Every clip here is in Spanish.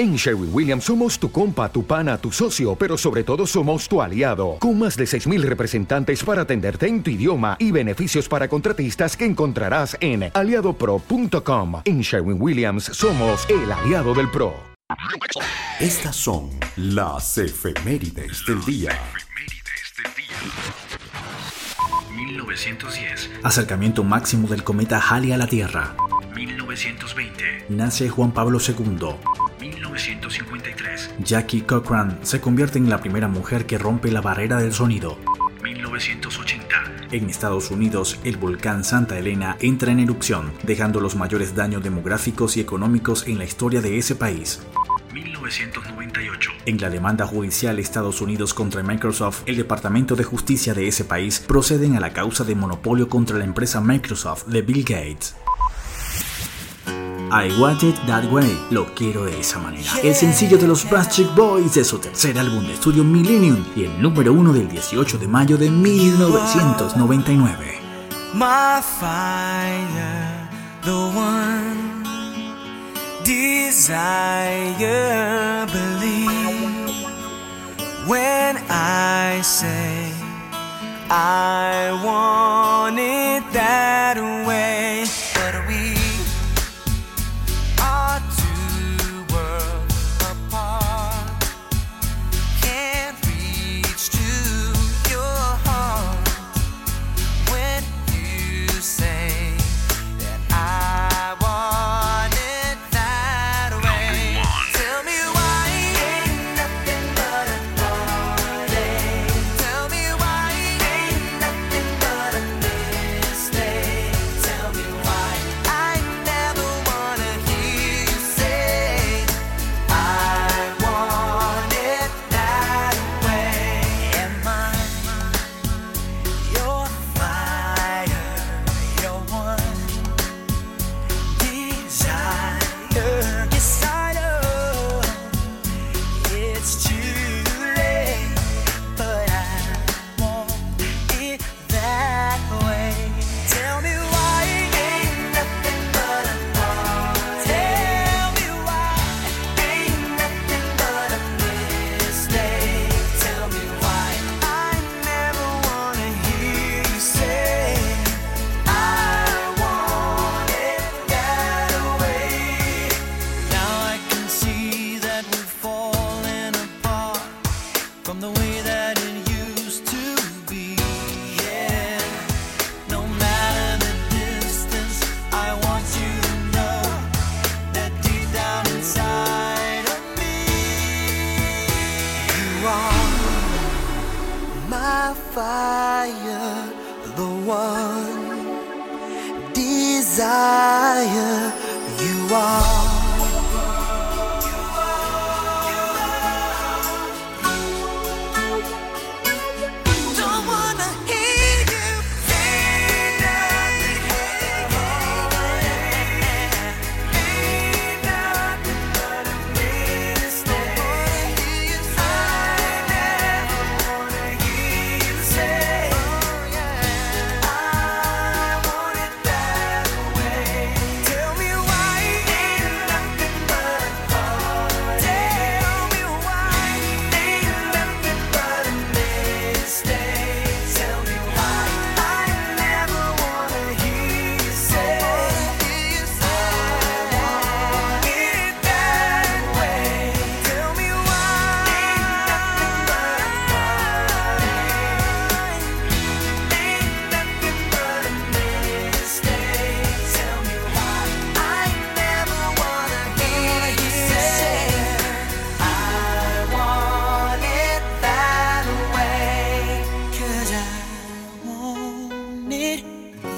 En Sherwin Williams somos tu compa, tu pana, tu socio, pero sobre todo somos tu aliado, con más de 6.000 representantes para atenderte en tu idioma y beneficios para contratistas que encontrarás en aliadopro.com. En Sherwin Williams somos el aliado del PRO. Estas son las efemérides del día. 1910. Acercamiento máximo del cometa Halley a la Tierra. 1920. Nace Juan Pablo II. 1953. Jackie Cochran se convierte en la primera mujer que rompe la barrera del sonido. 1980. En Estados Unidos, el volcán Santa Elena entra en erupción, dejando los mayores daños demográficos y económicos en la historia de ese país. 1998. En la demanda judicial Estados Unidos contra Microsoft, el Departamento de Justicia de ese país proceden a la causa de monopolio contra la empresa Microsoft de Bill Gates. I Want It That Way, lo quiero de esa manera. El sencillo de los Backstreet Boys de su tercer álbum de estudio Millennium y el número uno del 18 de mayo de 1999. My fire, the one desire, believe when I say I want desire.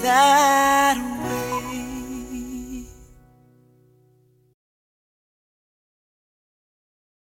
That